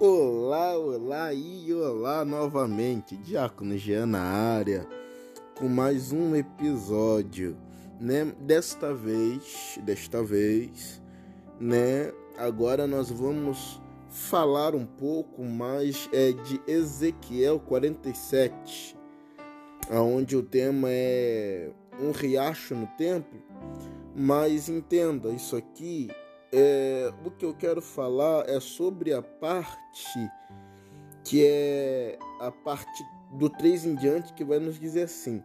Olá, olá e olá novamente, Diácono Jean na área, com mais um episódio, né? Desta vez, desta vez, né? Agora nós vamos falar um pouco mais é, de Ezequiel 47, aonde o tema é um riacho no templo, mas entenda, isso aqui é, o que eu quero falar é sobre a parte que é a parte do 3 em diante que vai nos dizer assim: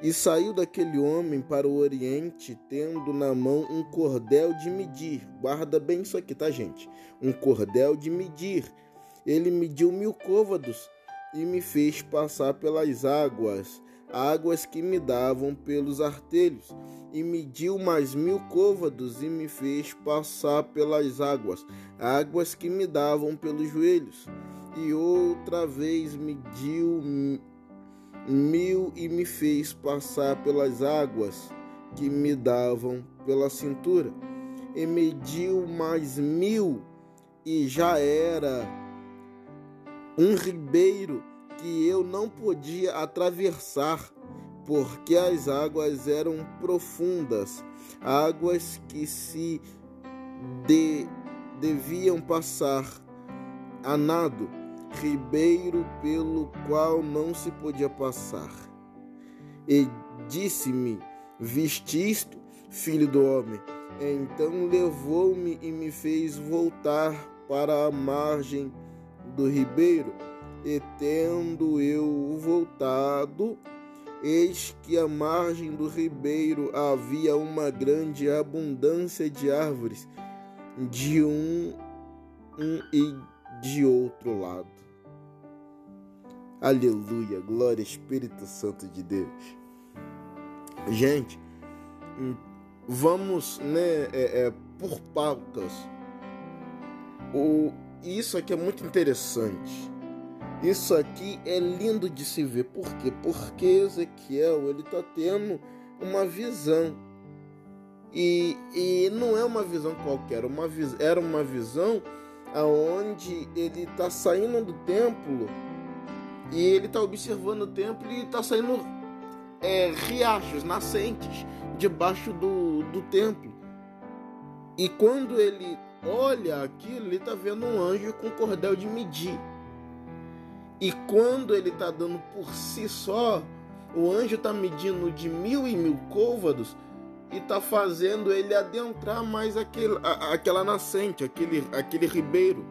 E saiu daquele homem para o oriente, tendo na mão um cordel de medir. Guarda bem isso aqui, tá, gente? Um cordel de medir. Ele mediu mil côvados e me fez passar pelas águas águas que me davam pelos artelhos, e mediu mais mil côvados e me fez passar pelas águas, águas que me davam pelos joelhos. E outra vez mediu mil e me fez passar pelas águas que me davam pela cintura. E mediu mais mil e já era um ribeiro que eu não podia atravessar, porque as águas eram profundas, águas que se de, deviam passar a nado, ribeiro pelo qual não se podia passar. E disse-me: Viste filho do homem? Então levou-me e me fez voltar para a margem do ribeiro e tendo eu voltado, eis que à margem do ribeiro havia uma grande abundância de árvores, de um, um e de outro lado. Aleluia, glória Espírito Santo de Deus. Gente, vamos, né, é, é, por pautas. O, isso aqui é muito interessante isso aqui é lindo de se ver. Por quê? Porque Ezequiel ele está tendo uma visão. E, e não é uma visão qualquer, uma, era uma visão aonde ele está saindo do templo e ele está observando o templo e está saindo é, riachos, nascentes debaixo do, do templo. E quando ele olha aquilo, ele está vendo um anjo com cordel de medir. E quando ele está dando por si só, o anjo está medindo de mil e mil côvados e está fazendo ele adentrar mais aquele, a, aquela nascente, aquele, aquele ribeiro.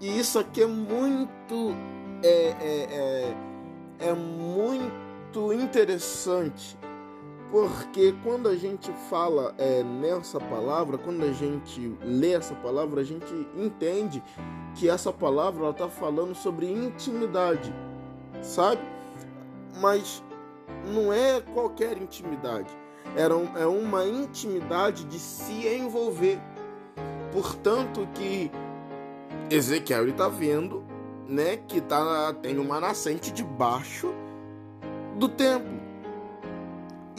E isso aqui é muito é, é, é, é muito interessante porque quando a gente fala é, nessa palavra, quando a gente lê essa palavra, a gente entende que essa palavra está falando sobre intimidade, sabe? Mas não é qualquer intimidade, Era é uma intimidade de se envolver. Portanto, que Ezequiel está vendo né, que tá, tem uma nascente debaixo do templo.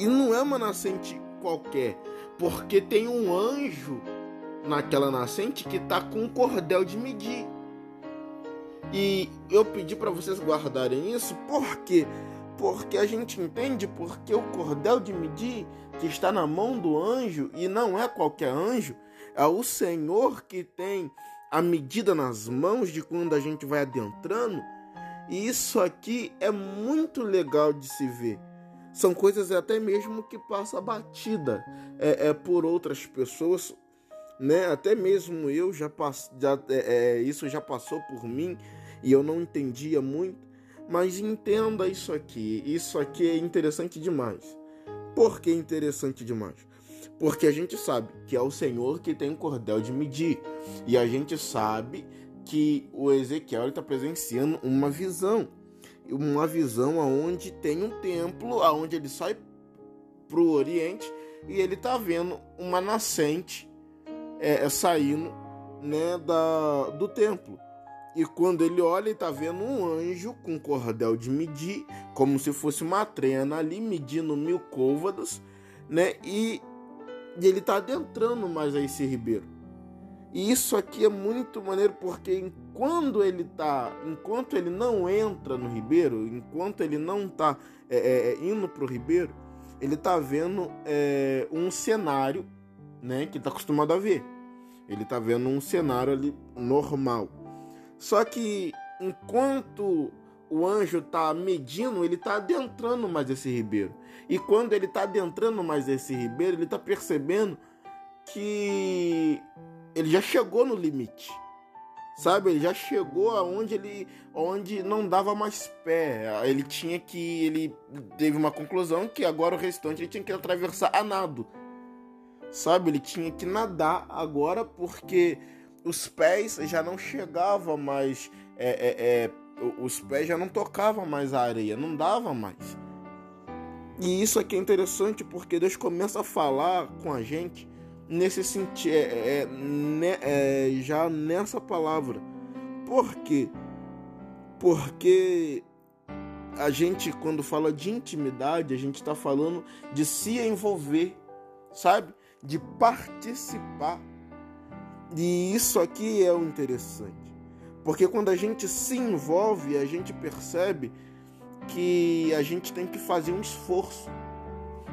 E não é uma nascente qualquer, porque tem um anjo naquela nascente que tá com um cordel de medir. E eu pedi para vocês guardarem isso, por quê? Porque a gente entende porque o cordel de medir que está na mão do anjo e não é qualquer anjo, é o Senhor que tem a medida nas mãos de quando a gente vai adentrando. E isso aqui é muito legal de se ver são coisas até mesmo que passa batida é, é, por outras pessoas, né? Até mesmo eu já, pass, já é, é, isso já passou por mim e eu não entendia muito, mas entenda isso aqui. Isso aqui é interessante demais. Por que interessante demais? Porque a gente sabe que é o Senhor que tem o cordel de medir e a gente sabe que o Ezequiel está presenciando uma visão uma visão aonde tem um templo, aonde ele sai para o Oriente e ele tá vendo uma nascente é, é, saindo né, da, do templo. E quando ele olha, ele tá vendo um anjo com cordel de medir, como se fosse uma trena ali, medindo mil côvados, né? E, e ele tá adentrando mais a esse ribeiro. E isso aqui é muito maneiro porque quando ele tá, enquanto ele não entra no ribeiro, enquanto ele não tá é, é, é indo pro ribeiro, ele tá vendo é, um cenário, né, que tá acostumado a ver. Ele tá vendo um cenário ali normal. Só que enquanto o anjo tá medindo, ele tá adentrando mais esse ribeiro. E quando ele tá adentrando mais esse ribeiro, ele tá percebendo que ele já chegou no limite. Sabe, ele já chegou aonde ele onde não dava mais pé. Ele tinha que ele teve uma conclusão que agora o restante ele tinha que atravessar a nado. Sabe, ele tinha que nadar agora porque os pés já não chegavam mais é, é, é, os pés já não tocavam mais a areia, não dava mais. E isso aqui é interessante porque Deus começa a falar com a gente nesse sentido, é, é, né, é, já nessa palavra. Por quê? Porque a gente, quando fala de intimidade, a gente está falando de se envolver, sabe? De participar. E isso aqui é o interessante. Porque quando a gente se envolve, a gente percebe que a gente tem que fazer um esforço.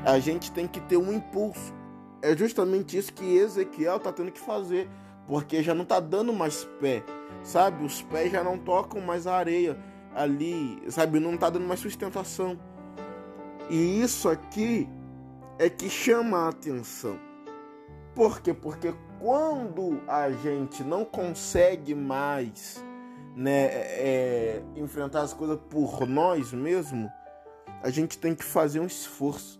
A gente tem que ter um impulso é justamente isso que Ezequiel está tendo que fazer, porque já não está dando mais pé, sabe? Os pés já não tocam mais a areia ali, sabe? Não está dando mais sustentação. E isso aqui é que chama a atenção. Por quê? Porque quando a gente não consegue mais né, é, enfrentar as coisas por nós mesmos, a gente tem que fazer um esforço.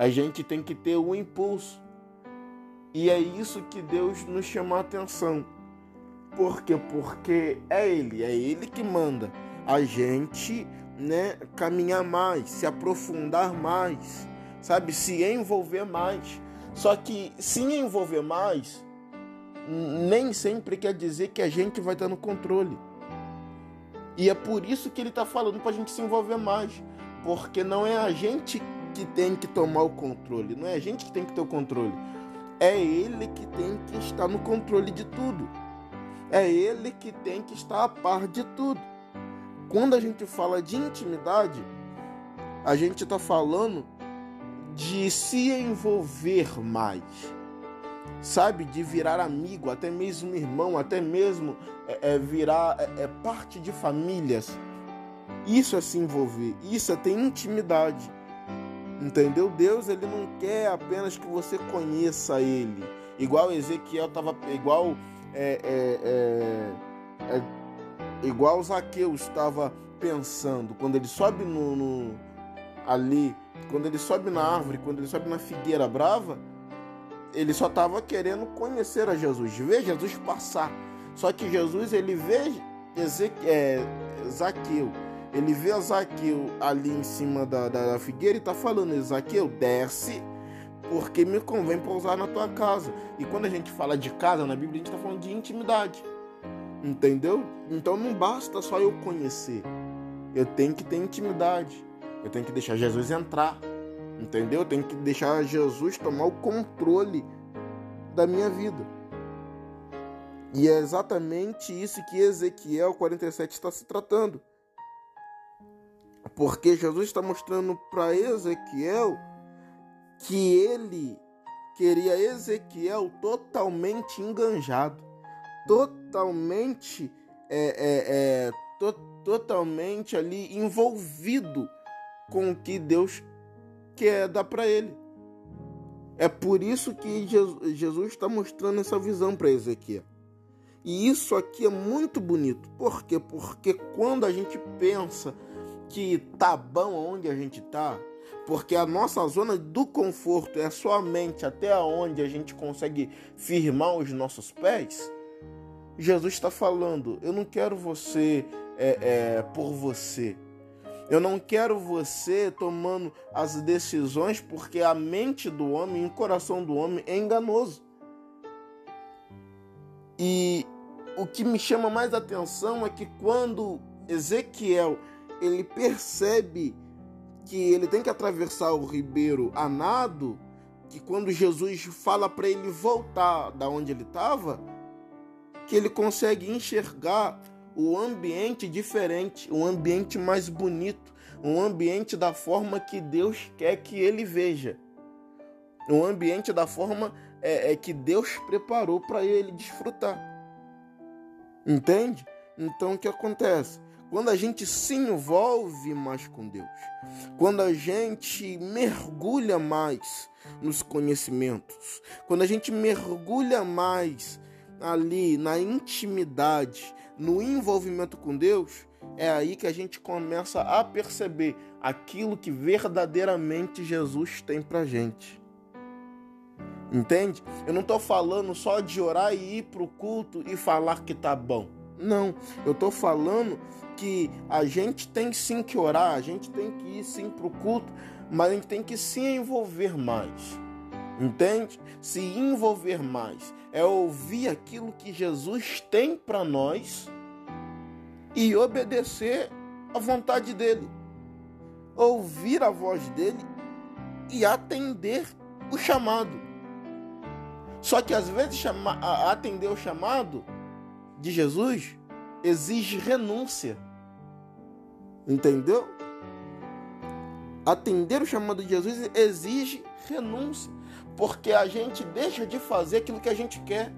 A gente tem que ter um impulso. E é isso que Deus nos chama a atenção. Por quê? Porque é Ele, é Ele que manda a gente né, caminhar mais, se aprofundar mais, sabe? Se envolver mais. Só que se envolver mais, nem sempre quer dizer que a gente vai estar no controle. E é por isso que ele está falando para a gente se envolver mais. Porque não é a gente que tem que tomar o controle, não é a gente que tem que ter o controle. É ele que tem que estar no controle de tudo. É ele que tem que estar a par de tudo. Quando a gente fala de intimidade, a gente está falando de se envolver mais, sabe? De virar amigo, até mesmo irmão, até mesmo é, é virar é, é parte de famílias. Isso é se envolver, isso é ter intimidade. Entendeu? Deus ele não quer apenas que você conheça ele. Igual Ezequiel estava. Igual. É, é, é, é, igual Zaqueu estava pensando. Quando ele sobe no, no, ali. Quando ele sobe na árvore, quando ele sobe na figueira brava, ele só estava querendo conhecer a Jesus, ver Jesus passar. Só que Jesus ele vê Ezequiel, é, Zaqueu ele vê Zaqueu ali em cima da, da, da figueira e tá falando: Zaqueu, desce, porque me convém pousar na tua casa. E quando a gente fala de casa na Bíblia, a gente tá falando de intimidade. Entendeu? Então não basta só eu conhecer. Eu tenho que ter intimidade. Eu tenho que deixar Jesus entrar. Entendeu? Eu tenho que deixar Jesus tomar o controle da minha vida. E é exatamente isso que Ezequiel 47 está se tratando. Porque Jesus está mostrando para Ezequiel que ele queria Ezequiel totalmente enganjado, totalmente é, é, é, to, totalmente ali envolvido com o que Deus quer dar para ele. É por isso que Jesus está mostrando essa visão para Ezequiel. E isso aqui é muito bonito. Por quê? Porque quando a gente pensa que tá bom onde a gente tá, porque a nossa zona do conforto é somente até onde a gente consegue firmar os nossos pés. Jesus está falando: eu não quero você é, é, por você. Eu não quero você tomando as decisões porque a mente do homem e o coração do homem é enganoso. E o que me chama mais atenção é que quando Ezequiel ele percebe que ele tem que atravessar o ribeiro a nado, que quando Jesus fala para ele voltar da onde ele estava, que ele consegue enxergar o ambiente diferente, o ambiente mais bonito, um ambiente da forma que Deus quer que ele veja, um ambiente da forma é, é que Deus preparou para ele desfrutar. Entende? Então o que acontece? Quando a gente se envolve mais com Deus, quando a gente mergulha mais nos conhecimentos, quando a gente mergulha mais ali na intimidade, no envolvimento com Deus, é aí que a gente começa a perceber aquilo que verdadeiramente Jesus tem pra gente. Entende? Eu não estou falando só de orar e ir pro culto e falar que tá bom. Não, eu estou falando que a gente tem sim que orar, a gente tem que ir sim pro culto, mas a gente tem que se envolver mais. Entende? Se envolver mais é ouvir aquilo que Jesus tem para nós e obedecer à vontade dele. Ouvir a voz dele e atender o chamado. Só que às vezes chama, atender o chamado de Jesus exige renúncia. Entendeu? Atender o chamado de Jesus exige renúncia, porque a gente deixa de fazer aquilo que a gente quer.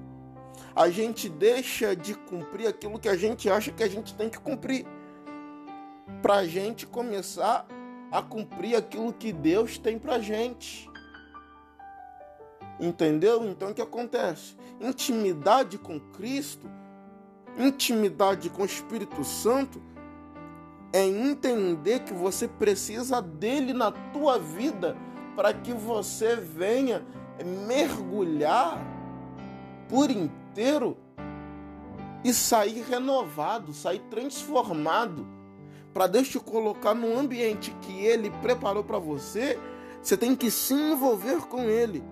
A gente deixa de cumprir aquilo que a gente acha que a gente tem que cumprir. Para a gente começar a cumprir aquilo que Deus tem para gente. Entendeu? Então o que acontece? Intimidade com Cristo, intimidade com o Espírito Santo é entender que você precisa dele na tua vida para que você venha mergulhar por inteiro e sair renovado, sair transformado. Para Deus te colocar no ambiente que Ele preparou para você, você tem que se envolver com Ele,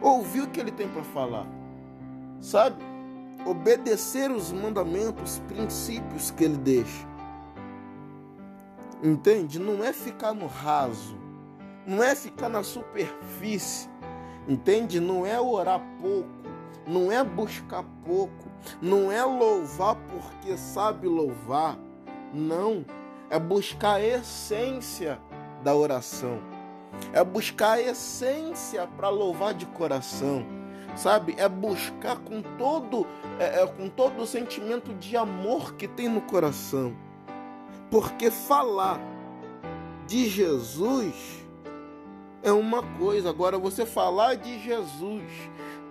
ouvir o que Ele tem para falar, sabe? Obedecer os mandamentos, os princípios que Ele deixa. Entende? Não é ficar no raso, não é ficar na superfície, entende? Não é orar pouco, não é buscar pouco, não é louvar porque sabe louvar, não, é buscar a essência da oração, é buscar a essência para louvar de coração, sabe? É buscar com todo, é, é, com todo o sentimento de amor que tem no coração porque falar de Jesus é uma coisa, agora você falar de Jesus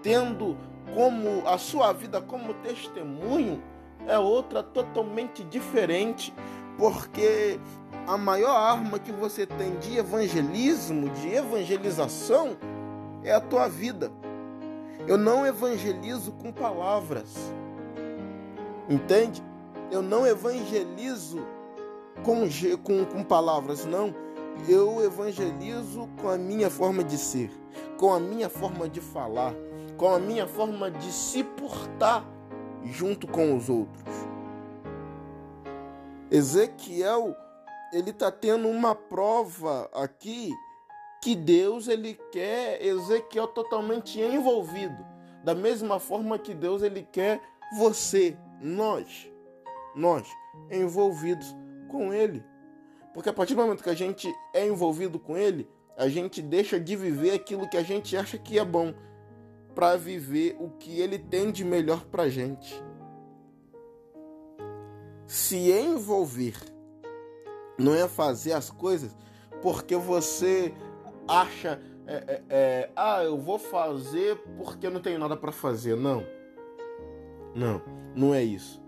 tendo como a sua vida como testemunho é outra totalmente diferente, porque a maior arma que você tem de evangelismo, de evangelização, é a tua vida. Eu não evangelizo com palavras, entende? Eu não evangelizo com, com, com palavras, não. Eu evangelizo com a minha forma de ser, com a minha forma de falar, com a minha forma de se portar junto com os outros. Ezequiel, ele está tendo uma prova aqui que Deus ele quer Ezequiel totalmente envolvido, da mesma forma que Deus ele quer você, nós, nós envolvidos com Ele. Porque a partir do momento que a gente é envolvido com Ele, a gente deixa de viver aquilo que a gente acha que é bom para viver o que Ele tem de melhor para gente. Se envolver não é fazer as coisas porque você acha, é, é, é, ah, eu vou fazer porque eu não tenho nada para fazer. Não, não, não é isso.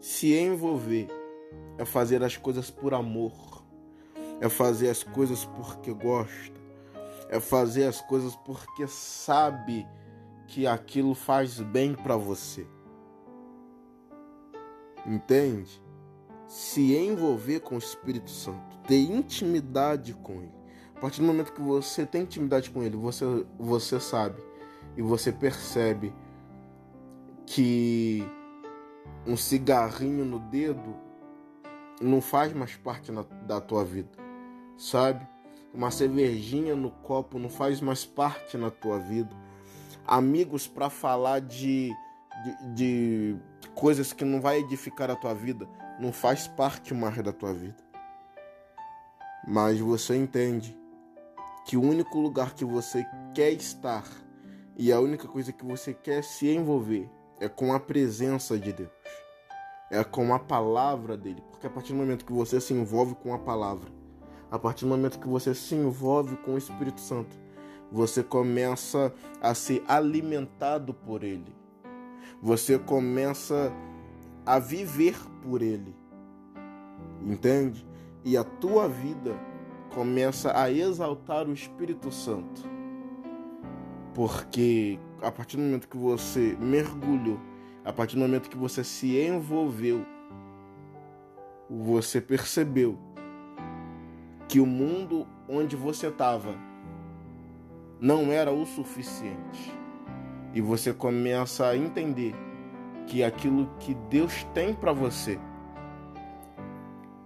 Se envolver é fazer as coisas por amor, é fazer as coisas porque gosta, é fazer as coisas porque sabe que aquilo faz bem para você. Entende? Se envolver com o Espírito Santo, ter intimidade com Ele. A partir do momento que você tem intimidade com Ele, você, você sabe e você percebe que um cigarrinho no dedo não faz mais parte na, da tua vida, sabe? Uma cervejinha no copo não faz mais parte na tua vida. Amigos para falar de, de, de coisas que não vai edificar a tua vida, não faz parte mais da tua vida. Mas você entende que o único lugar que você quer estar e a única coisa que você quer se envolver é com a presença de Deus, é com a palavra dele, porque a partir do momento que você se envolve com a palavra, a partir do momento que você se envolve com o Espírito Santo, você começa a ser alimentado por ele. Você começa a viver por ele. Entende? E a tua vida começa a exaltar o Espírito Santo. Porque a partir do momento que você mergulhou, a partir do momento que você se envolveu, você percebeu que o mundo onde você estava não era o suficiente. E você começa a entender que aquilo que Deus tem para você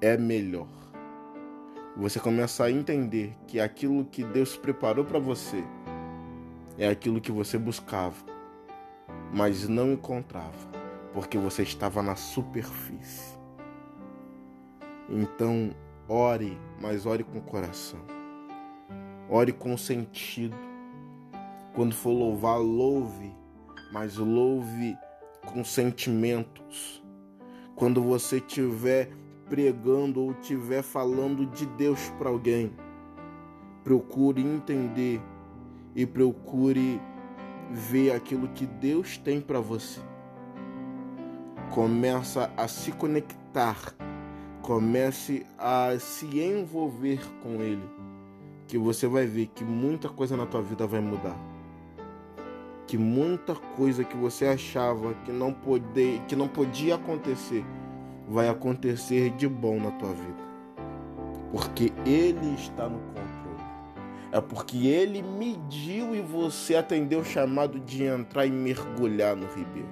é melhor. Você começa a entender que aquilo que Deus preparou para você é aquilo que você buscava, mas não encontrava, porque você estava na superfície. Então, ore, mas ore com o coração. Ore com sentido. Quando for louvar, louve, mas louve com sentimentos. Quando você estiver pregando ou estiver falando de Deus para alguém, procure entender e procure ver aquilo que Deus tem para você. Começa a se conectar, comece a se envolver com Ele, que você vai ver que muita coisa na tua vida vai mudar. Que muita coisa que você achava que não, poder, que não podia acontecer vai acontecer de bom na tua vida. Porque Ele está no controle. É porque Ele mediu e você atendeu o chamado de entrar e mergulhar no ribeiro.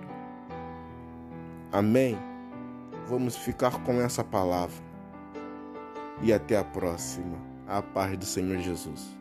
Amém? Vamos ficar com essa palavra. E até a próxima. A paz do Senhor Jesus.